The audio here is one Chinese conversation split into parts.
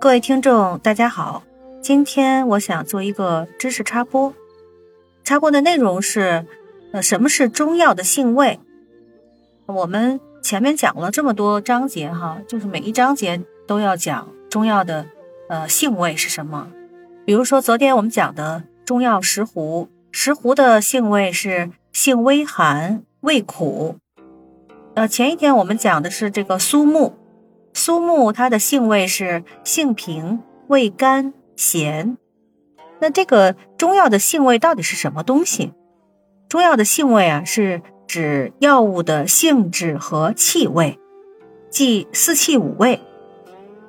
各位听众，大家好。今天我想做一个知识插播，插播的内容是：呃，什么是中药的性味？我们前面讲了这么多章节哈，就是每一章节都要讲中药的呃性味是什么。比如说昨天我们讲的中药石斛，石斛的性味是性微寒，味苦。呃，前一天我们讲的是这个苏木。苏木它的性味是性平，味甘咸。那这个中药的性味到底是什么东西？中药的性味啊，是指药物的性质和气味，即四气五味。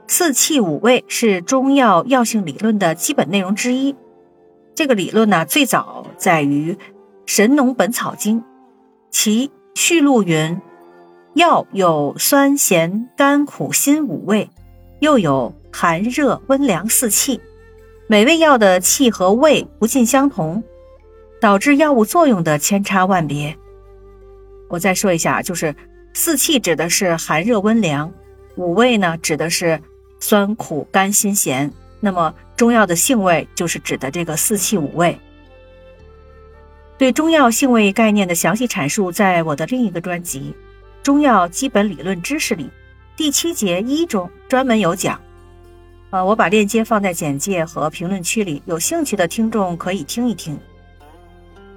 四气五味是中药药性理论的基本内容之一。这个理论呢，最早在于《神农本草经》，其序录云。药有酸、咸、甘、苦、辛五味，又有寒、热、温、凉四气。每味药的气和味不尽相同，导致药物作用的千差万别。我再说一下，就是四气指的是寒、热、温、凉；五味呢，指的是酸、苦、甘、辛、咸。那么中药的性味就是指的这个四气五味。对中药性味概念的详细阐述，在我的另一个专辑。中药基本理论知识里，第七节一中专门有讲，呃，我把链接放在简介和评论区里，有兴趣的听众可以听一听，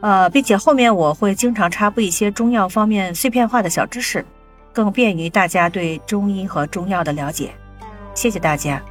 呃，并且后面我会经常插播一些中药方面碎片化的小知识，更便于大家对中医和中药的了解。谢谢大家。